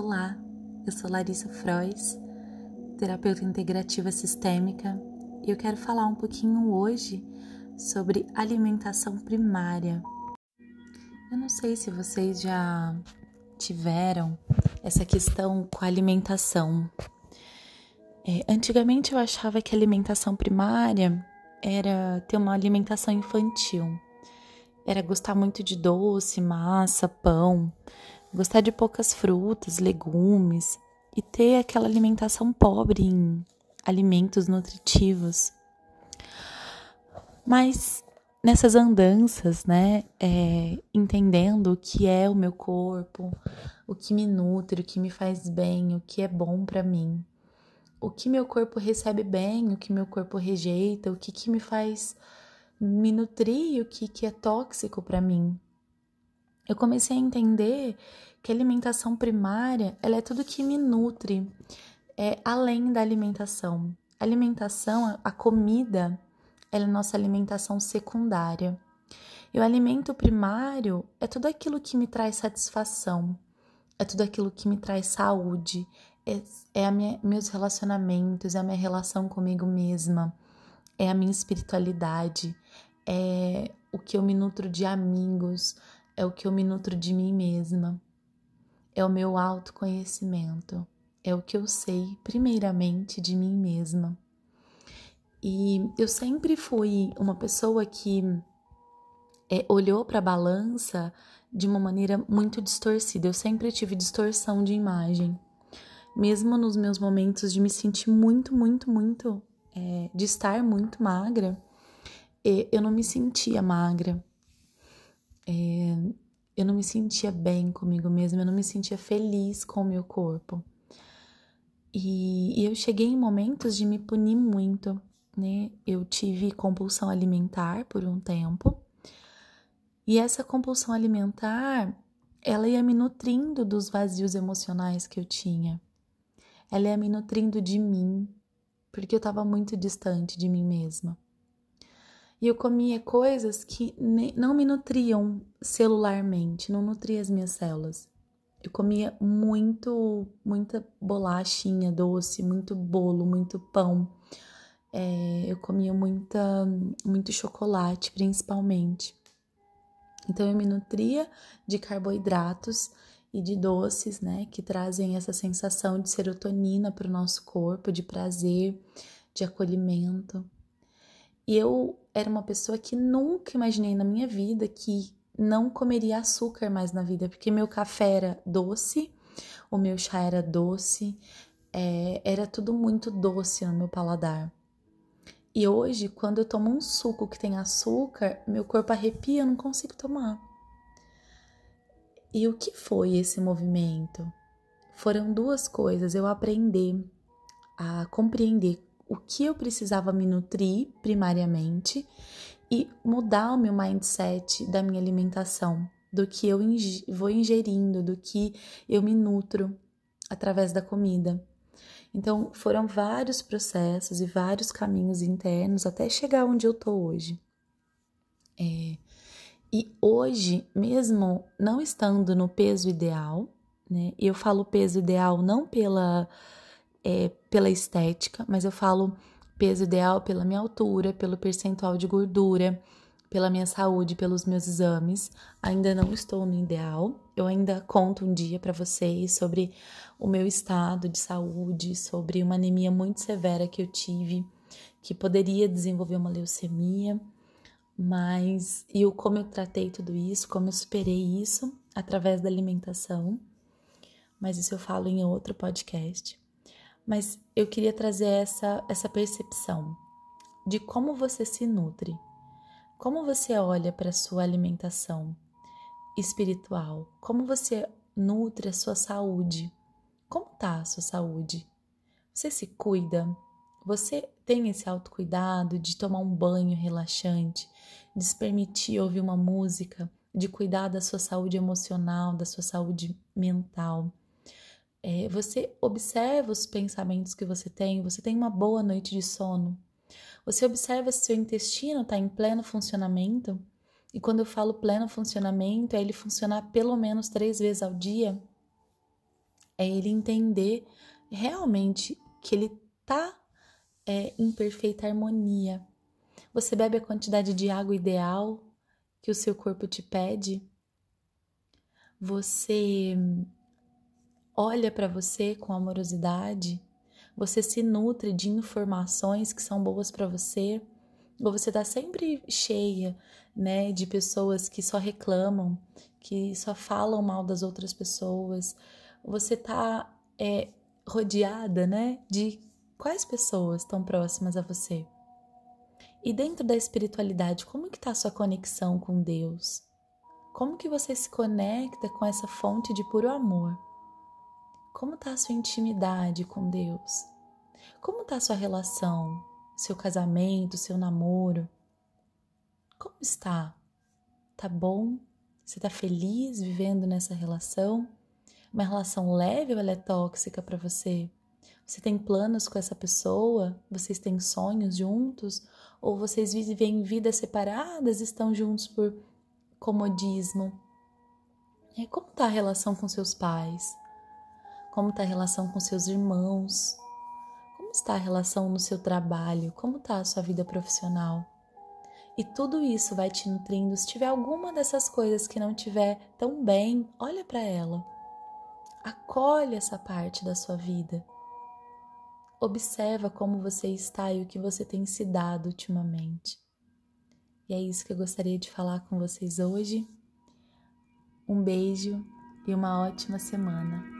Olá, eu sou Larissa Frois, terapeuta integrativa sistêmica, e eu quero falar um pouquinho hoje sobre alimentação primária. Eu não sei se vocês já tiveram essa questão com a alimentação. É, antigamente eu achava que a alimentação primária era ter uma alimentação infantil, era gostar muito de doce, massa, pão gostar de poucas frutas, legumes e ter aquela alimentação pobre em alimentos nutritivos. Mas nessas andanças, né, é, entendendo o que é o meu corpo, o que me nutre, o que me faz bem, o que é bom para mim, o que meu corpo recebe bem, o que meu corpo rejeita, o que, que me faz me nutrir, o que, que é tóxico para mim eu comecei a entender que a alimentação primária ela é tudo que me nutre, é além da alimentação. A alimentação, a comida, ela é nossa alimentação secundária. E o alimento primário é tudo aquilo que me traz satisfação, é tudo aquilo que me traz saúde, é, é minha, meus relacionamentos, é a minha relação comigo mesma, é a minha espiritualidade, é o que eu me nutro de amigos, é o que eu me nutro de mim mesma, é o meu autoconhecimento, é o que eu sei, primeiramente, de mim mesma. E eu sempre fui uma pessoa que é, olhou para a balança de uma maneira muito distorcida. Eu sempre tive distorção de imagem. Mesmo nos meus momentos de me sentir muito, muito, muito, é, de estar muito magra, eu não me sentia magra é, eu não me sentia bem comigo mesma, eu não me sentia feliz com o meu corpo. E, e eu cheguei em momentos de me punir muito, né? Eu tive compulsão alimentar por um tempo. E essa compulsão alimentar, ela ia me nutrindo dos vazios emocionais que eu tinha. Ela ia me nutrindo de mim, porque eu estava muito distante de mim mesma. E eu comia coisas que não me nutriam celularmente, não nutria as minhas células. Eu comia muito, muita bolachinha doce, muito bolo, muito pão. É, eu comia muita, muito chocolate, principalmente. Então eu me nutria de carboidratos e de doces, né, que trazem essa sensação de serotonina para o nosso corpo, de prazer, de acolhimento. E eu era uma pessoa que nunca imaginei na minha vida que não comeria açúcar mais na vida, porque meu café era doce, o meu chá era doce, é, era tudo muito doce no meu paladar. E hoje, quando eu tomo um suco que tem açúcar, meu corpo arrepia, eu não consigo tomar. E o que foi esse movimento? Foram duas coisas: eu aprender a compreender o que eu precisava me nutrir primariamente e mudar o meu mindset da minha alimentação, do que eu vou ingerindo, do que eu me nutro através da comida. Então, foram vários processos e vários caminhos internos até chegar onde eu tô hoje. É, e hoje, mesmo não estando no peso ideal, né? Eu falo peso ideal não pela é, pela estética, mas eu falo peso ideal pela minha altura, pelo percentual de gordura, pela minha saúde, pelos meus exames. Ainda não estou no ideal. Eu ainda conto um dia para vocês sobre o meu estado de saúde, sobre uma anemia muito severa que eu tive, que poderia desenvolver uma leucemia, mas e o como eu tratei tudo isso, como eu superei isso através da alimentação. Mas isso eu falo em outro podcast mas eu queria trazer essa, essa percepção de como você se nutre, como você olha para a sua alimentação espiritual, como você nutre a sua saúde, como está a sua saúde? Você se cuida? Você tem esse autocuidado de tomar um banho relaxante, de se permitir ouvir uma música, de cuidar da sua saúde emocional, da sua saúde mental? É, você observa os pensamentos que você tem, você tem uma boa noite de sono. Você observa se seu intestino está em pleno funcionamento. E quando eu falo pleno funcionamento, é ele funcionar pelo menos três vezes ao dia. É ele entender realmente que ele tá é, em perfeita harmonia. Você bebe a quantidade de água ideal que o seu corpo te pede? Você olha para você com amorosidade? Você se nutre de informações que são boas para você? Ou você está sempre cheia, né, de pessoas que só reclamam, que só falam mal das outras pessoas? Você está é, rodeada, né, de quais pessoas estão próximas a você? E dentro da espiritualidade, como que está a sua conexão com Deus? Como que você se conecta com essa fonte de puro amor? Como está a sua intimidade com Deus? Como está a sua relação, seu casamento, seu namoro? Como está? Tá bom? Você está feliz vivendo nessa relação? Uma relação leve ou ela é tóxica para você? Você tem planos com essa pessoa? Vocês têm sonhos juntos? Ou vocês vivem vidas separadas, estão juntos por comodismo? Como está a relação com seus pais? Como está a relação com seus irmãos? Como está a relação no seu trabalho? Como está a sua vida profissional? E tudo isso vai te nutrindo. Se tiver alguma dessas coisas que não tiver tão bem, olha para ela. Acolhe essa parte da sua vida. Observa como você está e o que você tem se dado ultimamente. E é isso que eu gostaria de falar com vocês hoje. Um beijo e uma ótima semana.